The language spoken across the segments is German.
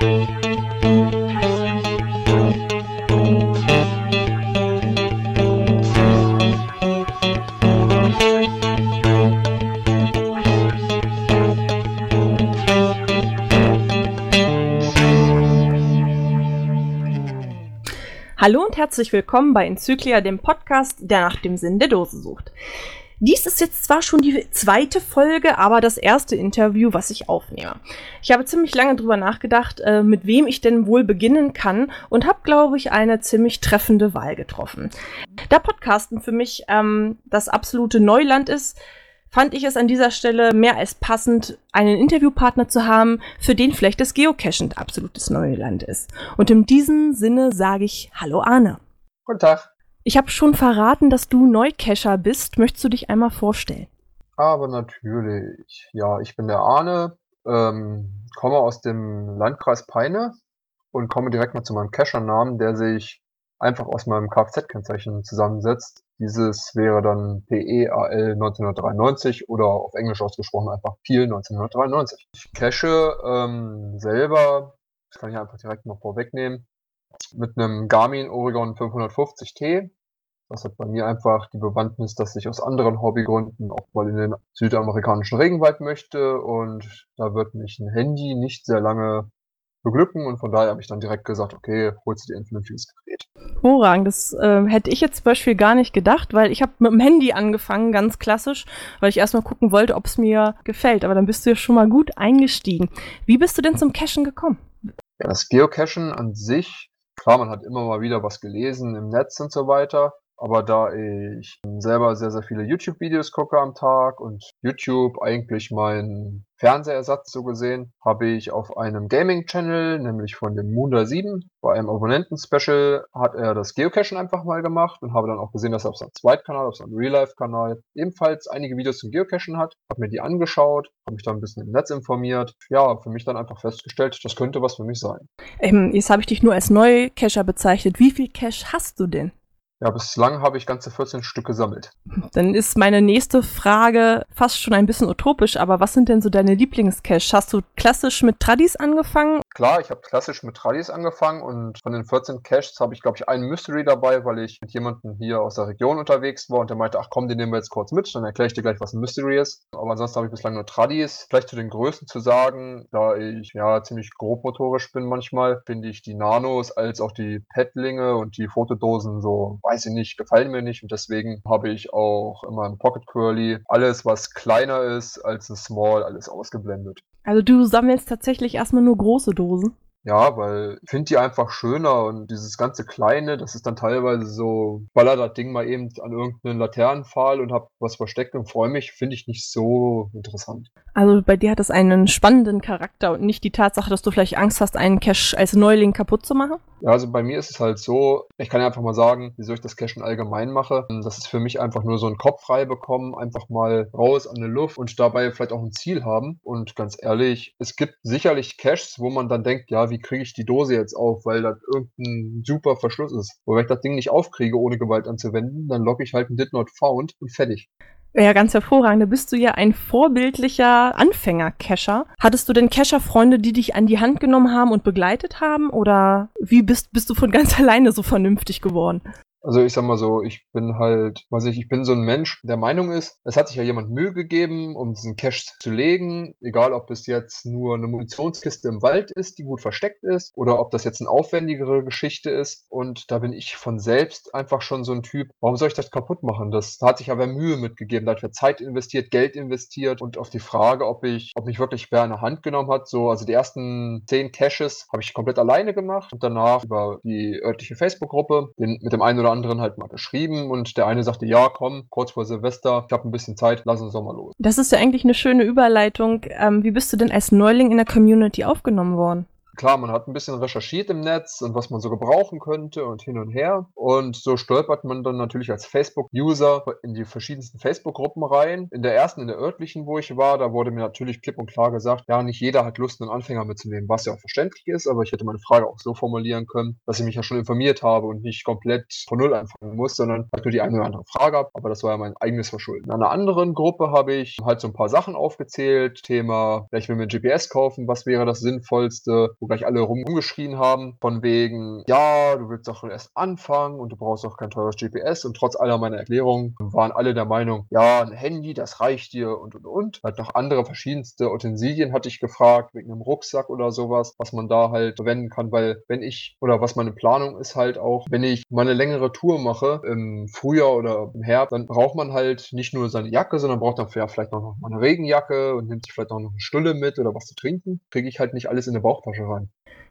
Hallo und herzlich willkommen bei Enzyklia, dem Podcast, der nach dem Sinn der Dose sucht. Dies ist jetzt zwar schon die zweite Folge, aber das erste Interview, was ich aufnehme. Ich habe ziemlich lange drüber nachgedacht, äh, mit wem ich denn wohl beginnen kann und habe, glaube ich, eine ziemlich treffende Wahl getroffen. Da Podcasten für mich ähm, das absolute Neuland ist, fand ich es an dieser Stelle mehr als passend, einen Interviewpartner zu haben, für den vielleicht das Geocaching absolutes Neuland ist. Und in diesem Sinne sage ich Hallo Arne. Guten Tag. Ich habe schon verraten, dass du Neucacher bist. Möchtest du dich einmal vorstellen? Aber natürlich. Ja, ich bin der Arne, ähm, komme aus dem Landkreis Peine und komme direkt mal zu meinem Cacher-Namen, der sich einfach aus meinem Kfz-Kennzeichen zusammensetzt. Dieses wäre dann PEAL 1993 oder auf Englisch ausgesprochen einfach PEAL 1993. Ich cache ähm, selber, das kann ich einfach direkt mal vorwegnehmen, mit einem Garmin Oregon 550T. Das hat bei mir einfach die Bewandtnis, dass ich aus anderen Hobbygründen auch mal in den südamerikanischen Regenwald möchte und da wird mich ein Handy nicht sehr lange beglücken und von daher habe ich dann direkt gesagt, okay, holst du dir ein vernünftiges Gerät. Hervorragend, das äh, hätte ich jetzt zum Beispiel gar nicht gedacht, weil ich habe mit dem Handy angefangen, ganz klassisch, weil ich erstmal gucken wollte, ob es mir gefällt. Aber dann bist du ja schon mal gut eingestiegen. Wie bist du denn zum Cachen gekommen? Ja, das Geocachen an sich, klar, man hat immer mal wieder was gelesen im Netz und so weiter. Aber da ich selber sehr, sehr viele YouTube-Videos gucke am Tag und YouTube eigentlich mein Fernsehersatz so gesehen, habe ich auf einem Gaming-Channel, nämlich von dem Moonder 7, bei einem Abonnenten-Special hat er das Geocachen einfach mal gemacht und habe dann auch gesehen, dass er auf seinem Zweitkanal, auf seinem Real-Life-Kanal ebenfalls einige Videos zum Geocachen hat, habe mir die angeschaut, habe mich dann ein bisschen im Netz informiert, ja, für mich dann einfach festgestellt, das könnte was für mich sein. Ähm, jetzt habe ich dich nur als Neucacher bezeichnet. Wie viel Cache hast du denn? Ja, bislang habe ich ganze 14 Stück gesammelt. Dann ist meine nächste Frage fast schon ein bisschen utopisch, aber was sind denn so deine Lieblingscaches? Hast du klassisch mit Tradis angefangen? Klar, ich habe klassisch mit Tradis angefangen und von den 14 Caches habe ich, glaube ich, einen Mystery dabei, weil ich mit jemandem hier aus der Region unterwegs war und der meinte, ach komm, den nehmen wir jetzt kurz mit, dann erkläre ich dir gleich, was ein Mystery ist. Aber ansonsten habe ich bislang nur Tradis. Vielleicht zu den Größen zu sagen, da ich ja ziemlich grobmotorisch bin manchmal, finde ich die Nanos als auch die Petlinge und die Fotodosen so weiß ich nicht, gefallen mir nicht und deswegen habe ich auch in meinem Pocket Curly alles, was kleiner ist als ein Small, alles ausgeblendet. Also du sammelst tatsächlich erstmal nur große Dosen? Ja, weil ich finde die einfach schöner und dieses ganze Kleine, das ist dann teilweise so, baller das Ding mal eben an irgendeinen Laternenpfahl und hab was versteckt und freue mich, finde ich nicht so interessant. Also bei dir hat das einen spannenden Charakter und nicht die Tatsache, dass du vielleicht Angst hast, einen Cache als Neuling kaputt zu machen? Ja, also bei mir ist es halt so, ich kann ja einfach mal sagen, wieso ich das Cachen allgemein mache. Das ist für mich einfach nur so ein Kopf frei bekommen, einfach mal raus an die Luft und dabei vielleicht auch ein Ziel haben. Und ganz ehrlich, es gibt sicherlich Caches, wo man dann denkt, ja, wie kriege ich die Dose jetzt auf, weil das irgendein super Verschluss ist. Aber wenn ich das Ding nicht aufkriege, ohne Gewalt anzuwenden, dann locke ich halt ein Did Not Found und fertig. Ja, ganz hervorragend. Da bist du ja ein vorbildlicher Anfänger-Cacher. Hattest du denn Cacher-Freunde, die dich an die Hand genommen haben und begleitet haben? Oder wie bist, bist du von ganz alleine so vernünftig geworden? Also ich sag mal so, ich bin halt, weiß ich, ich bin so ein Mensch, der Meinung ist, es hat sich ja jemand Mühe gegeben, um diesen Cache zu legen, egal ob das jetzt nur eine Munitionskiste im Wald ist, die gut versteckt ist, oder ob das jetzt eine aufwendigere Geschichte ist. Und da bin ich von selbst einfach schon so ein Typ, warum soll ich das kaputt machen? Das da hat sich aber Mühe mitgegeben, da hat er Zeit investiert, Geld investiert und auf die Frage, ob ich, ob mich wirklich wer in Hand genommen hat, so, also die ersten zehn Caches habe ich komplett alleine gemacht und danach über die örtliche Facebook-Gruppe mit dem einen oder anderen halt mal geschrieben und der eine sagte, ja, komm, kurz vor Silvester, ich habe ein bisschen Zeit, lass uns doch mal los. Das ist ja eigentlich eine schöne Überleitung. Ähm, wie bist du denn als Neuling in der Community aufgenommen worden? Klar, man hat ein bisschen recherchiert im Netz und was man so gebrauchen könnte und hin und her. Und so stolpert man dann natürlich als Facebook-User in die verschiedensten Facebook-Gruppen rein. In der ersten, in der örtlichen, wo ich war, da wurde mir natürlich klipp und klar gesagt, ja, nicht jeder hat Lust, einen Anfänger mitzunehmen, was ja auch verständlich ist, aber ich hätte meine Frage auch so formulieren können, dass ich mich ja schon informiert habe und nicht komplett von Null anfangen muss, sondern halt nur die eine oder andere Frage habe. Aber das war ja mein eigenes Verschulden. In einer anderen Gruppe habe ich halt so ein paar Sachen aufgezählt. Thema, ja, ich will mir ein GPS kaufen, was wäre das Sinnvollste? Wo gleich alle rumgeschrien haben, von wegen, ja, du willst doch erst anfangen und du brauchst auch kein teures GPS. Und trotz aller meiner Erklärungen waren alle der Meinung, ja, ein Handy, das reicht dir und und und. Halt noch andere verschiedenste Utensilien hatte ich gefragt, wegen einem Rucksack oder sowas, was man da halt verwenden kann, weil wenn ich, oder was meine Planung ist halt auch, wenn ich mal eine längere Tour mache, im Frühjahr oder im Herbst, dann braucht man halt nicht nur seine Jacke, sondern braucht dann vielleicht noch mal eine Regenjacke und nimmt sich vielleicht noch eine Stulle mit oder was zu trinken. Kriege ich halt nicht alles in eine Bauchtasche rein.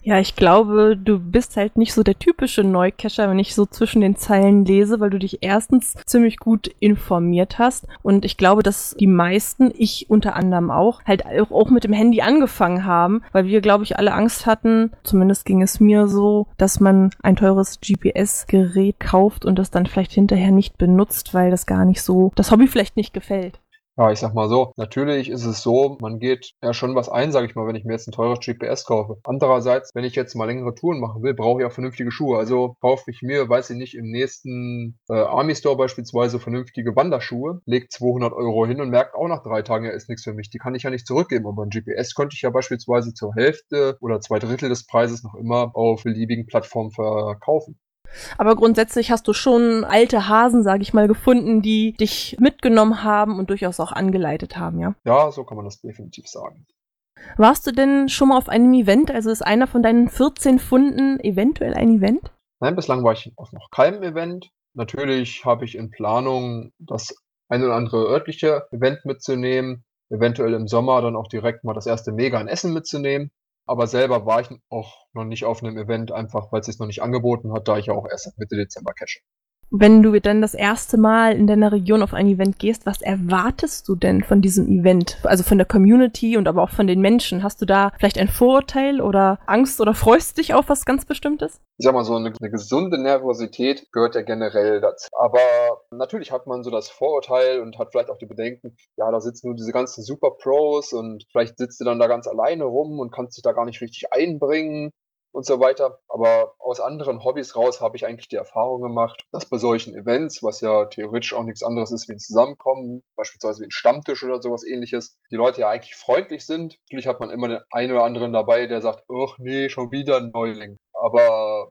Ja, ich glaube, du bist halt nicht so der typische Neucacher, wenn ich so zwischen den Zeilen lese, weil du dich erstens ziemlich gut informiert hast. Und ich glaube, dass die meisten, ich unter anderem auch, halt auch mit dem Handy angefangen haben, weil wir, glaube ich, alle Angst hatten, zumindest ging es mir so, dass man ein teures GPS-Gerät kauft und das dann vielleicht hinterher nicht benutzt, weil das gar nicht so, das Hobby vielleicht nicht gefällt. Ja, ich sag mal so, natürlich ist es so, man geht ja schon was ein, sage ich mal, wenn ich mir jetzt ein teures GPS kaufe. Andererseits, wenn ich jetzt mal längere Touren machen will, brauche ich auch vernünftige Schuhe. Also kaufe ich mir, weiß ich nicht, im nächsten äh, Army Store beispielsweise vernünftige Wanderschuhe, leg 200 Euro hin und merkt auch nach drei Tagen, ja, ist nichts für mich. Die kann ich ja nicht zurückgeben. Aber ein GPS könnte ich ja beispielsweise zur Hälfte oder zwei Drittel des Preises noch immer auf beliebigen Plattformen verkaufen. Aber grundsätzlich hast du schon alte Hasen, sage ich mal, gefunden, die dich mitgenommen haben und durchaus auch angeleitet haben, ja? Ja, so kann man das definitiv sagen. Warst du denn schon mal auf einem Event? Also ist einer von deinen 14 Funden eventuell ein Event? Nein, bislang war ich auf noch keinem Event. Natürlich habe ich in Planung, das ein oder andere örtliche Event mitzunehmen. Eventuell im Sommer dann auch direkt mal das erste Mega in Essen mitzunehmen. Aber selber war ich auch noch nicht auf einem Event, einfach weil es sich noch nicht angeboten hat, da ich ja auch erst Mitte Dezember cache. Wenn du dann das erste Mal in deiner Region auf ein Event gehst, was erwartest du denn von diesem Event? Also von der Community und aber auch von den Menschen. Hast du da vielleicht ein Vorurteil oder Angst oder freust dich auf was ganz Bestimmtes? Ich sag mal so, eine, eine gesunde Nervosität gehört ja generell dazu. Aber natürlich hat man so das Vorurteil und hat vielleicht auch die Bedenken, ja, da sitzen nur diese ganzen Super Pros und vielleicht sitzt du dann da ganz alleine rum und kannst dich da gar nicht richtig einbringen und so weiter. Aber aus anderen Hobbys raus habe ich eigentlich die Erfahrung gemacht, dass bei solchen Events, was ja theoretisch auch nichts anderes ist wie ein Zusammenkommen, beispielsweise wie ein Stammtisch oder sowas ähnliches, die Leute ja eigentlich freundlich sind. Natürlich hat man immer den einen oder anderen dabei, der sagt, ach nee, schon wieder ein Neuling. Aber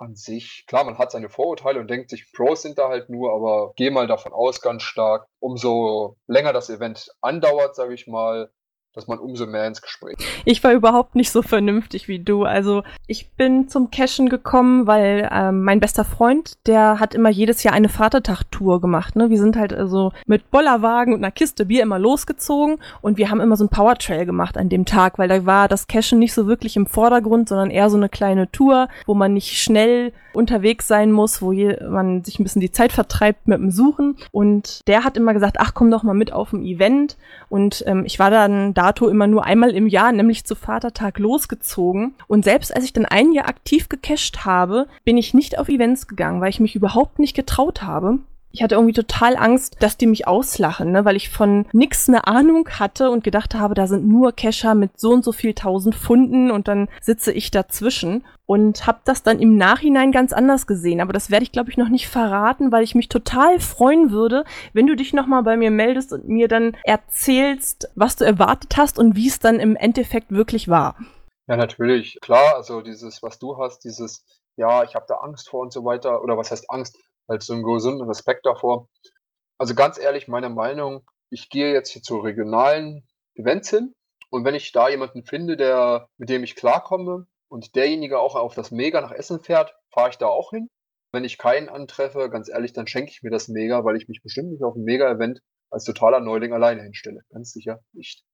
an sich, klar, man hat seine Vorurteile und denkt sich, Pros sind da halt nur, aber geh mal davon aus ganz stark, umso länger das Event andauert, sage ich mal, dass man umso mehr ins Gespräch. Ich war überhaupt nicht so vernünftig wie du. Also ich bin zum Cashen gekommen, weil ähm, mein bester Freund, der hat immer jedes Jahr eine Vatertag-Tour gemacht. Ne? Wir sind halt also mit Bollerwagen und einer Kiste Bier immer losgezogen und wir haben immer so ein Powertrail gemacht an dem Tag, weil da war das Cashen nicht so wirklich im Vordergrund, sondern eher so eine kleine Tour, wo man nicht schnell unterwegs sein muss, wo man sich ein bisschen die Zeit vertreibt mit dem Suchen. Und der hat immer gesagt, ach komm doch mal mit auf ein Event. Und ähm, ich war dann dato immer nur einmal im Jahr, nämlich zu Vatertag losgezogen. Und selbst als ich dann ein Jahr aktiv gecached habe, bin ich nicht auf Events gegangen, weil ich mich überhaupt nicht getraut habe. Ich hatte irgendwie total Angst, dass die mich auslachen, ne? weil ich von nix eine Ahnung hatte und gedacht habe, da sind nur Kescher mit so und so viel tausend Funden und dann sitze ich dazwischen und habe das dann im Nachhinein ganz anders gesehen. Aber das werde ich, glaube ich, noch nicht verraten, weil ich mich total freuen würde, wenn du dich nochmal bei mir meldest und mir dann erzählst, was du erwartet hast und wie es dann im Endeffekt wirklich war. Ja, natürlich. Klar, also dieses, was du hast, dieses, ja, ich habe da Angst vor und so weiter, oder was heißt Angst? Halt so einen gesunden Respekt davor. Also ganz ehrlich, meine Meinung, ich gehe jetzt hier zu regionalen Events hin und wenn ich da jemanden finde, der, mit dem ich klarkomme und derjenige auch auf das Mega nach Essen fährt, fahre ich da auch hin. Wenn ich keinen antreffe, ganz ehrlich, dann schenke ich mir das Mega, weil ich mich bestimmt nicht auf ein Mega-Event als totaler Neuling alleine hinstelle. Ganz sicher nicht.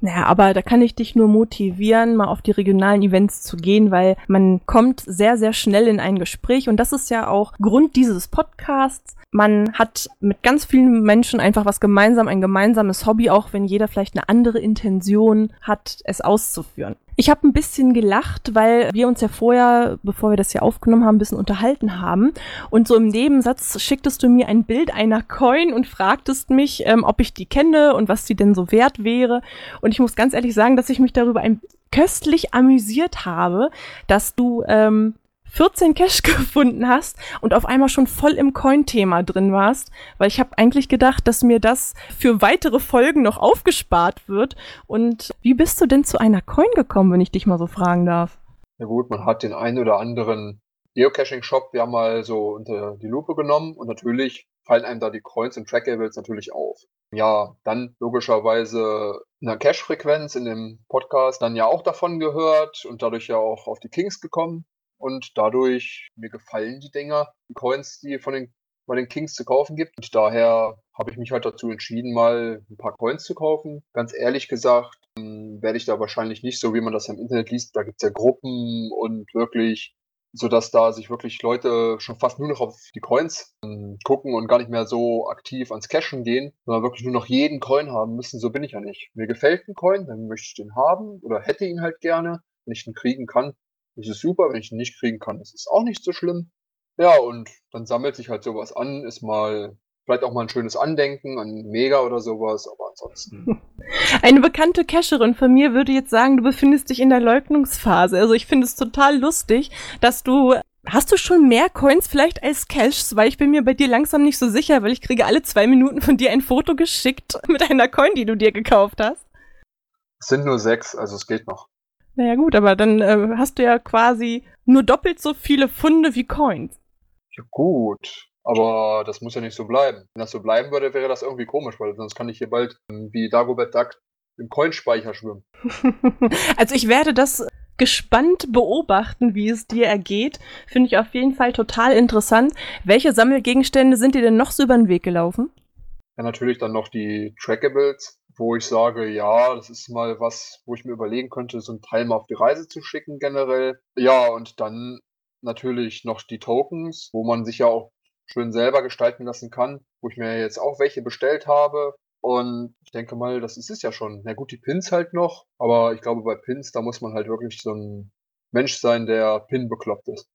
Naja, aber da kann ich dich nur motivieren, mal auf die regionalen Events zu gehen, weil man kommt sehr, sehr schnell in ein Gespräch und das ist ja auch Grund dieses Podcasts. Man hat mit ganz vielen Menschen einfach was gemeinsam, ein gemeinsames Hobby, auch wenn jeder vielleicht eine andere Intention hat, es auszuführen. Ich habe ein bisschen gelacht, weil wir uns ja vorher, bevor wir das hier aufgenommen haben, ein bisschen unterhalten haben. Und so im Nebensatz schicktest du mir ein Bild einer Coin und fragtest mich, ähm, ob ich die kenne und was die denn so wert wäre. Und ich muss ganz ehrlich sagen, dass ich mich darüber ein köstlich amüsiert habe, dass du ähm, 14 Cash gefunden hast und auf einmal schon voll im Coin-Thema drin warst, weil ich habe eigentlich gedacht, dass mir das für weitere Folgen noch aufgespart wird. Und wie bist du denn zu einer Coin gekommen, wenn ich dich mal so fragen darf? Ja gut, man hat den einen oder anderen Geocaching-Shop ja mal so unter die Lupe genommen und natürlich fallen einem da die Coins und Trackables natürlich auf. Ja, dann logischerweise eine Cache-Frequenz in dem Podcast dann ja auch davon gehört und dadurch ja auch auf die Kings gekommen und dadurch mir gefallen die Dinger, die Coins, die von den bei den Kings zu kaufen gibt. Und daher habe ich mich halt dazu entschieden, mal ein paar Coins zu kaufen. Ganz ehrlich gesagt, ähm, werde ich da wahrscheinlich nicht so, wie man das im Internet liest. Da gibt es ja Gruppen und wirklich, so dass da sich wirklich Leute schon fast nur noch auf die Coins ähm, gucken und gar nicht mehr so aktiv ans Cashen gehen, sondern wirklich nur noch jeden Coin haben müssen. So bin ich ja nicht. Mir gefällt ein Coin, dann möchte ich den haben oder hätte ihn halt gerne. Wenn ich ihn kriegen kann, ist es super. Wenn ich ihn nicht kriegen kann, ist es auch nicht so schlimm. Ja, und dann sammelt sich halt sowas an, ist mal vielleicht auch mal ein schönes Andenken an Mega oder sowas, aber ansonsten. Eine bekannte Cacherin von mir würde jetzt sagen, du befindest dich in der Leugnungsphase. Also ich finde es total lustig, dass du Hast du schon mehr Coins vielleicht als Caches? Weil ich bin mir bei dir langsam nicht so sicher, weil ich kriege alle zwei Minuten von dir ein Foto geschickt mit einer Coin, die du dir gekauft hast. Es sind nur sechs, also es geht noch. Naja gut, aber dann äh, hast du ja quasi nur doppelt so viele Funde wie Coins. Ja gut, aber das muss ja nicht so bleiben. Wenn das so bleiben würde, wäre das irgendwie komisch, weil sonst kann ich hier bald ähm, wie Dagobert Duck im Coinspeicher schwimmen. also ich werde das gespannt beobachten, wie es dir ergeht. Finde ich auf jeden Fall total interessant. Welche Sammelgegenstände sind dir denn noch so über den Weg gelaufen? Ja, natürlich dann noch die Trackables, wo ich sage, ja, das ist mal was, wo ich mir überlegen könnte, so einen Teil mal auf die Reise zu schicken generell. Ja, und dann natürlich noch die Tokens, wo man sich ja auch schön selber gestalten lassen kann, wo ich mir jetzt auch welche bestellt habe. Und ich denke mal, das ist es ja schon. Na gut, die Pins halt noch, aber ich glaube, bei Pins, da muss man halt wirklich so ein Mensch sein, der Pin bekloppt ist.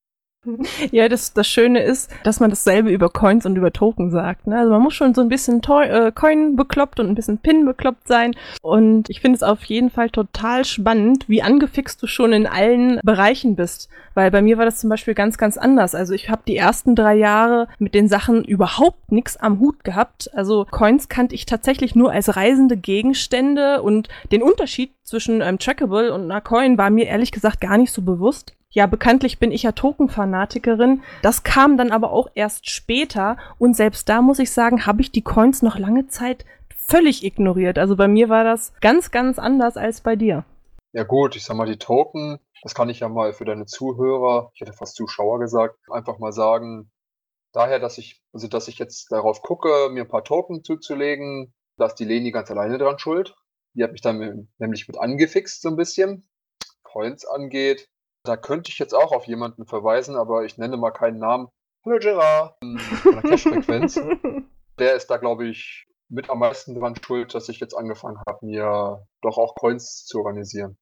Ja, das, das Schöne ist, dass man dasselbe über Coins und über Token sagt. Ne? Also man muss schon so ein bisschen Toy, äh, Coin bekloppt und ein bisschen Pin bekloppt sein. Und ich finde es auf jeden Fall total spannend, wie angefixt du schon in allen Bereichen bist. Weil bei mir war das zum Beispiel ganz, ganz anders. Also ich habe die ersten drei Jahre mit den Sachen überhaupt nichts am Hut gehabt. Also Coins kannte ich tatsächlich nur als reisende Gegenstände und den Unterschied zwischen einem Trackable und einer Coin war mir ehrlich gesagt gar nicht so bewusst. Ja, bekanntlich bin ich ja Token-Fanatikerin. Das kam dann aber auch erst später. Und selbst da muss ich sagen, habe ich die Coins noch lange Zeit völlig ignoriert. Also bei mir war das ganz, ganz anders als bei dir. Ja gut, ich sag mal, die Token, das kann ich ja mal für deine Zuhörer, ich hätte fast Zuschauer gesagt, einfach mal sagen, daher, dass ich, also dass ich jetzt darauf gucke, mir ein paar Token zuzulegen, da ist die Leni ganz alleine dran schuld. Die hat mich dann nämlich mit angefixt so ein bisschen. Coins angeht, da könnte ich jetzt auch auf jemanden verweisen, aber ich nenne mal keinen Namen. Hallo Gerard, von der Cash-Frequenz. der ist da, glaube ich, mit am meisten dran schuld, dass ich jetzt angefangen habe, mir doch auch Coins zu organisieren.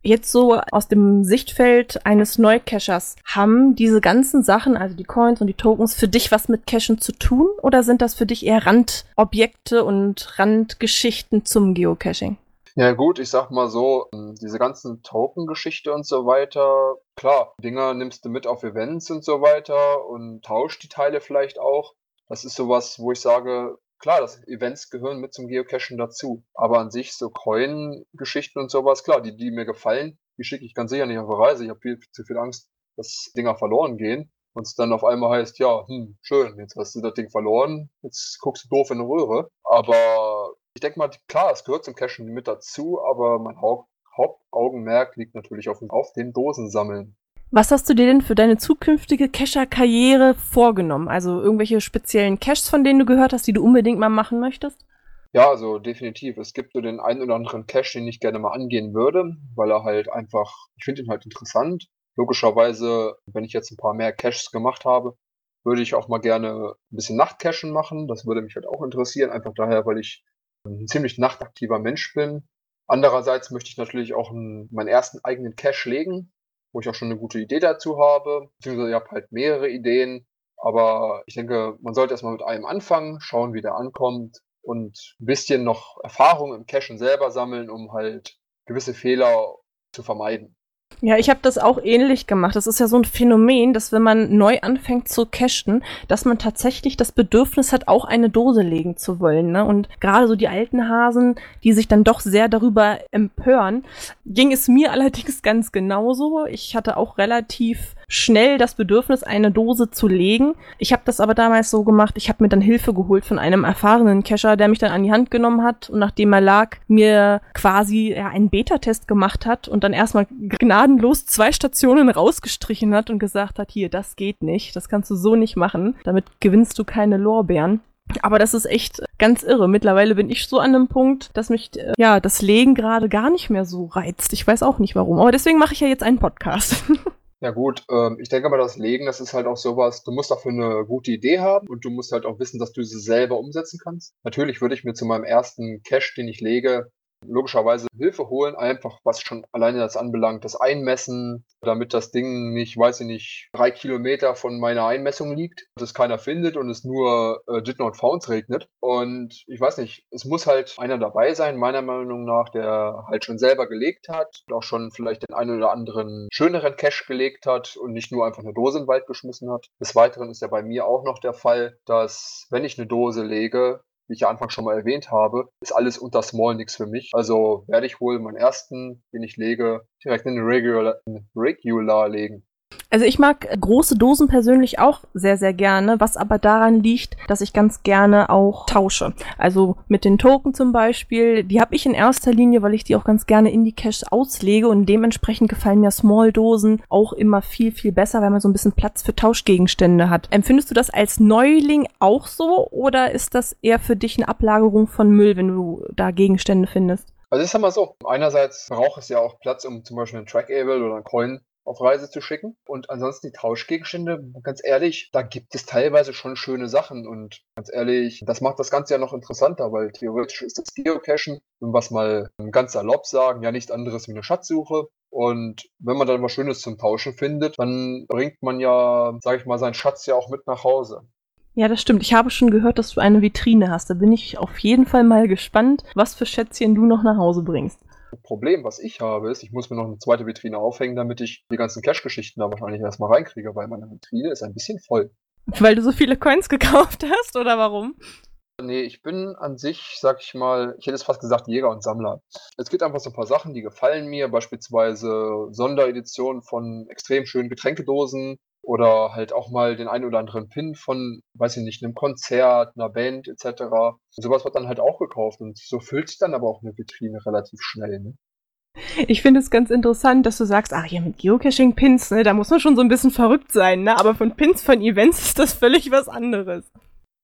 Jetzt so aus dem Sichtfeld eines Neukashers, haben diese ganzen Sachen, also die Coins und die Tokens, für dich was mit Cashen zu tun oder sind das für dich eher Randobjekte und Randgeschichten zum Geocaching? Ja gut, ich sag mal so, ähm, diese ganzen Token-Geschichte und so weiter, klar, Dinger nimmst du mit auf Events und so weiter und tauscht die Teile vielleicht auch. Das ist sowas, wo ich sage, klar, das Events gehören mit zum Geocachen dazu. Aber an sich so Coin-Geschichten und sowas, klar, die, die mir gefallen, die schicke ich ganz sicher nicht auf eine Reise. Ich habe viel zu viel Angst, dass Dinger verloren gehen. Und es dann auf einmal heißt, ja, hm, schön, jetzt hast du das Ding verloren, jetzt guckst du doof in eine Röhre. Aber ich denke mal, klar, es gehört zum Cashen mit dazu, aber mein Haupt Hauptaugenmerk liegt natürlich auf, auf dem Dosensammeln. Was hast du dir denn für deine zukünftige Cacher-Karriere vorgenommen? Also irgendwelche speziellen Caches, von denen du gehört hast, die du unbedingt mal machen möchtest? Ja, also definitiv. Es gibt so den einen oder anderen Cache, den ich gerne mal angehen würde, weil er halt einfach, ich finde ihn halt interessant. Logischerweise, wenn ich jetzt ein paar mehr Caches gemacht habe, würde ich auch mal gerne ein bisschen Nachtcachen machen. Das würde mich halt auch interessieren, einfach daher, weil ich ein ziemlich nachtaktiver Mensch bin. Andererseits möchte ich natürlich auch einen, meinen ersten eigenen Cache legen, wo ich auch schon eine gute Idee dazu habe. Beziehungsweise ich habe halt mehrere Ideen. Aber ich denke, man sollte erstmal mit einem anfangen, schauen, wie der ankommt und ein bisschen noch Erfahrung im Cachen selber sammeln, um halt gewisse Fehler zu vermeiden. Ja, ich habe das auch ähnlich gemacht. Das ist ja so ein Phänomen, dass wenn man neu anfängt zu cachen, dass man tatsächlich das Bedürfnis hat, auch eine Dose legen zu wollen. Ne? Und gerade so die alten Hasen, die sich dann doch sehr darüber empören, ging es mir allerdings ganz genauso. Ich hatte auch relativ schnell das Bedürfnis, eine Dose zu legen. Ich habe das aber damals so gemacht, ich habe mir dann Hilfe geholt von einem erfahrenen Cacher, der mich dann an die Hand genommen hat und nachdem er lag, mir quasi ja, einen Beta-Test gemacht hat und dann erstmal gnadenlos zwei Stationen rausgestrichen hat und gesagt hat, hier, das geht nicht, das kannst du so nicht machen, damit gewinnst du keine Lorbeeren. Aber das ist echt ganz irre. Mittlerweile bin ich so an einem Punkt, dass mich äh, ja das Legen gerade gar nicht mehr so reizt. Ich weiß auch nicht warum. Aber deswegen mache ich ja jetzt einen Podcast. Ja gut, ähm, ich denke mal, das Legen, das ist halt auch sowas, du musst dafür eine gute Idee haben und du musst halt auch wissen, dass du sie selber umsetzen kannst. Natürlich würde ich mir zu meinem ersten Cache, den ich lege, logischerweise Hilfe holen, einfach was schon alleine das anbelangt, das Einmessen, damit das Ding nicht, weiß ich nicht, drei Kilometer von meiner Einmessung liegt, dass keiner findet und es nur äh, Did Not Founds regnet. Und ich weiß nicht, es muss halt einer dabei sein, meiner Meinung nach, der halt schon selber gelegt hat und auch schon vielleicht den einen oder anderen schöneren Cache gelegt hat und nicht nur einfach eine Dose in den Wald geschmissen hat. Des Weiteren ist ja bei mir auch noch der Fall, dass wenn ich eine Dose lege, wie ich ja anfangs schon mal erwähnt habe, ist alles unter Small nix für mich. Also werde ich wohl meinen ersten, den ich lege, direkt in den Regular, in Regular legen. Also ich mag große Dosen persönlich auch sehr, sehr gerne, was aber daran liegt, dass ich ganz gerne auch tausche. Also mit den Token zum Beispiel, die habe ich in erster Linie, weil ich die auch ganz gerne in die Cache auslege und dementsprechend gefallen mir Small-Dosen auch immer viel, viel besser, weil man so ein bisschen Platz für Tauschgegenstände hat. Empfindest du das als Neuling auch so oder ist das eher für dich eine Ablagerung von Müll, wenn du da Gegenstände findest? Also ich sag mal so, einerseits braucht es ja auch Platz, um zum Beispiel einen Trackable oder einen Coin auf Reise zu schicken. Und ansonsten die Tauschgegenstände, ganz ehrlich, da gibt es teilweise schon schöne Sachen. Und ganz ehrlich, das macht das Ganze ja noch interessanter, weil theoretisch ist das Geocachen, wenn wir es mal ganz salopp sagen, ja nichts anderes wie eine Schatzsuche. Und wenn man dann was Schönes zum Tauschen findet, dann bringt man ja, sag ich mal, seinen Schatz ja auch mit nach Hause. Ja, das stimmt. Ich habe schon gehört, dass du eine Vitrine hast. Da bin ich auf jeden Fall mal gespannt, was für Schätzchen du noch nach Hause bringst. Problem, was ich habe, ist, ich muss mir noch eine zweite Vitrine aufhängen, damit ich die ganzen Cash-Geschichten da wahrscheinlich erstmal reinkriege, weil meine Vitrine ist ein bisschen voll. Weil du so viele Coins gekauft hast oder warum? Nee, ich bin an sich, sag ich mal, ich hätte es fast gesagt, Jäger und Sammler. Es gibt einfach so ein paar Sachen, die gefallen mir, beispielsweise Sondereditionen von extrem schönen Getränkedosen, oder halt auch mal den einen oder anderen Pin von, weiß ich nicht, einem Konzert, einer Band etc. Und sowas wird dann halt auch gekauft und so füllt sich dann aber auch eine Vitrine relativ schnell. Ne? Ich finde es ganz interessant, dass du sagst, ach ja, mit Geocaching-Pins, ne, da muss man schon so ein bisschen verrückt sein, ne? Aber von Pins von Events ist das völlig was anderes.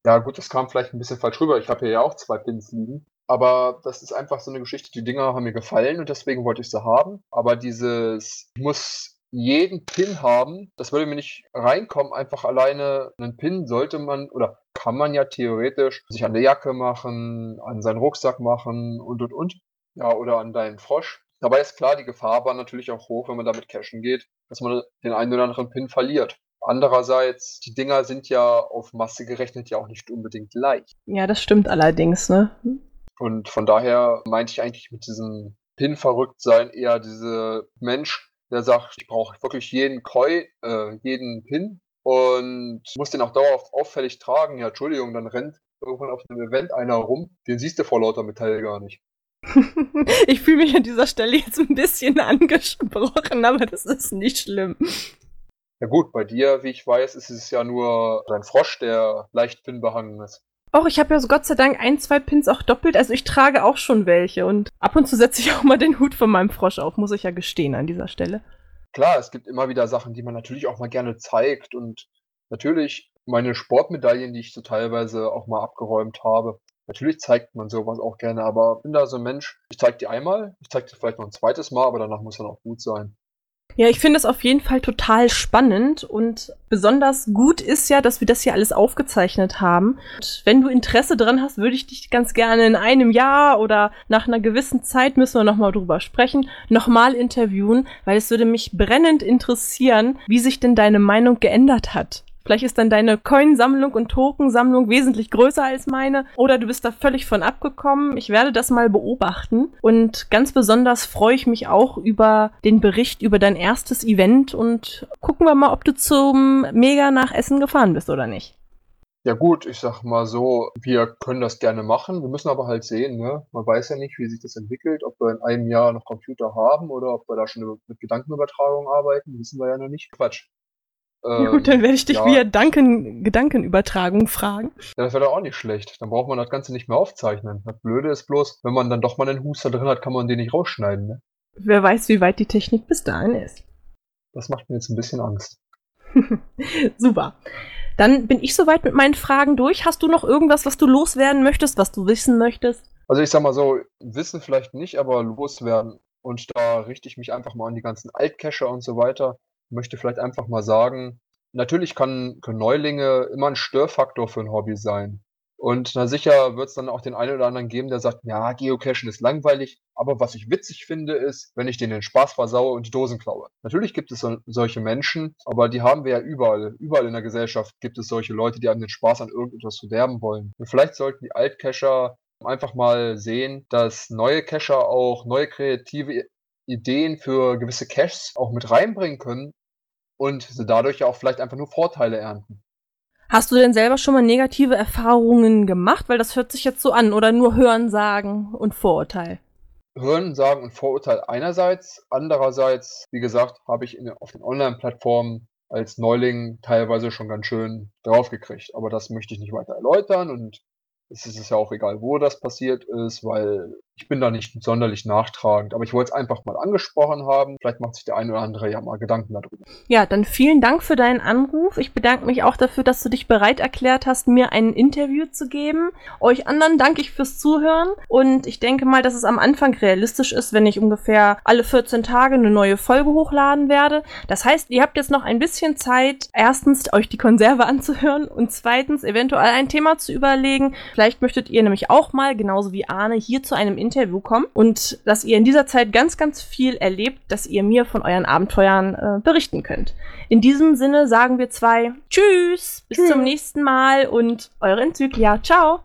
Ja, gut, das kam vielleicht ein bisschen falsch rüber. Ich habe hier ja auch zwei Pins liegen. Aber das ist einfach so eine Geschichte, die Dinger haben mir gefallen und deswegen wollte ich sie haben. Aber dieses, ich muss jeden Pin haben. Das würde mir nicht reinkommen. Einfach alleine einen Pin sollte man oder kann man ja theoretisch sich an der Jacke machen, an seinen Rucksack machen und und und. Ja, oder an deinen Frosch. Dabei ist klar, die Gefahr war natürlich auch hoch, wenn man damit cashen geht, dass man den einen oder anderen Pin verliert. Andererseits, die Dinger sind ja auf Masse gerechnet ja auch nicht unbedingt leicht. Ja, das stimmt allerdings, ne? Und von daher meinte ich eigentlich mit diesem Pin verrückt sein eher diese Mensch, der sagt, ich brauche wirklich jeden Koi, äh, jeden Pin und muss den auch dauerhaft auffällig tragen. Ja, Entschuldigung, dann rennt irgendwann auf einem Event einer rum, den siehst du vor lauter Metall gar nicht. ich fühle mich an dieser Stelle jetzt ein bisschen angesprochen, aber das ist nicht schlimm. Ja gut, bei dir, wie ich weiß, ist es ja nur dein Frosch, der leicht pinnbehangen ist. Och, ich habe ja so Gott sei Dank ein, zwei Pins auch doppelt. Also ich trage auch schon welche. Und ab und zu setze ich auch mal den Hut von meinem Frosch auf, muss ich ja gestehen an dieser Stelle. Klar, es gibt immer wieder Sachen, die man natürlich auch mal gerne zeigt. Und natürlich meine Sportmedaillen, die ich so teilweise auch mal abgeräumt habe. Natürlich zeigt man sowas auch gerne, aber ich bin da so ein Mensch, ich zeige die einmal, ich zeige die vielleicht noch ein zweites Mal, aber danach muss dann auch gut sein. Ja, ich finde es auf jeden Fall total spannend und besonders gut ist ja, dass wir das hier alles aufgezeichnet haben. Und wenn du Interesse dran hast, würde ich dich ganz gerne in einem Jahr oder nach einer gewissen Zeit müssen wir nochmal drüber sprechen, nochmal interviewen, weil es würde mich brennend interessieren, wie sich denn deine Meinung geändert hat Vielleicht ist dann deine Coinsammlung und Tokensammlung wesentlich größer als meine. Oder du bist da völlig von abgekommen. Ich werde das mal beobachten. Und ganz besonders freue ich mich auch über den Bericht über dein erstes Event. Und gucken wir mal, ob du zum Mega nach Essen gefahren bist oder nicht. Ja gut, ich sag mal so, wir können das gerne machen. Wir müssen aber halt sehen, ne? Man weiß ja nicht, wie sich das entwickelt, ob wir in einem Jahr noch Computer haben oder ob wir da schon mit Gedankenübertragung arbeiten, wissen wir ja noch nicht. Quatsch. Ähm, ja gut, dann werde ich dich ja, via Danken, Gedankenübertragung fragen. Ja, das wäre doch auch nicht schlecht. Dann braucht man das Ganze nicht mehr aufzeichnen. Das Blöde ist bloß, wenn man dann doch mal einen Huster drin hat, kann man den nicht rausschneiden, ne? Wer weiß, wie weit die Technik bis dahin ist. Das macht mir jetzt ein bisschen Angst. Super. Dann bin ich soweit mit meinen Fragen durch. Hast du noch irgendwas, was du loswerden möchtest, was du wissen möchtest? Also ich sag mal so, wissen vielleicht nicht, aber loswerden. Und da richte ich mich einfach mal an die ganzen Altcacher und so weiter. Möchte vielleicht einfach mal sagen, natürlich kann, können Neulinge immer ein Störfaktor für ein Hobby sein. Und na sicher wird es dann auch den einen oder anderen geben, der sagt, ja, Geocachen ist langweilig, aber was ich witzig finde, ist, wenn ich denen den Spaß versaue und die Dosen klaue. Natürlich gibt es so, solche Menschen, aber die haben wir ja überall. Überall in der Gesellschaft gibt es solche Leute, die einem den Spaß an irgendetwas verderben wollen. Und vielleicht sollten die Altcacher einfach mal sehen, dass neue Cacher auch neue kreative Ideen für gewisse Caches auch mit reinbringen können und sie dadurch ja auch vielleicht einfach nur Vorteile ernten. Hast du denn selber schon mal negative Erfahrungen gemacht? Weil das hört sich jetzt so an. Oder nur Hören, Sagen und Vorurteil? Hören, Sagen und Vorurteil einerseits. Andererseits, wie gesagt, habe ich in, auf den Online-Plattformen als Neuling teilweise schon ganz schön draufgekriegt. Aber das möchte ich nicht weiter erläutern und es ist ja auch egal, wo das passiert ist, weil ich bin da nicht sonderlich nachtragend, aber ich wollte es einfach mal angesprochen haben. Vielleicht macht sich der eine oder andere ja mal Gedanken darüber. Ja, dann vielen Dank für deinen Anruf. Ich bedanke mich auch dafür, dass du dich bereit erklärt hast, mir ein Interview zu geben. Euch anderen danke ich fürs Zuhören und ich denke mal, dass es am Anfang realistisch ist, wenn ich ungefähr alle 14 Tage eine neue Folge hochladen werde. Das heißt, ihr habt jetzt noch ein bisschen Zeit, erstens euch die Konserve anzuhören und zweitens eventuell ein Thema zu überlegen. Vielleicht möchtet ihr nämlich auch mal, genauso wie Arne, hier zu einem Interview kommen und dass ihr in dieser Zeit ganz, ganz viel erlebt, dass ihr mir von euren Abenteuern äh, berichten könnt. In diesem Sinne sagen wir zwei Tschüss, bis Tschüss. zum nächsten Mal und eure Enzyklia. Ciao!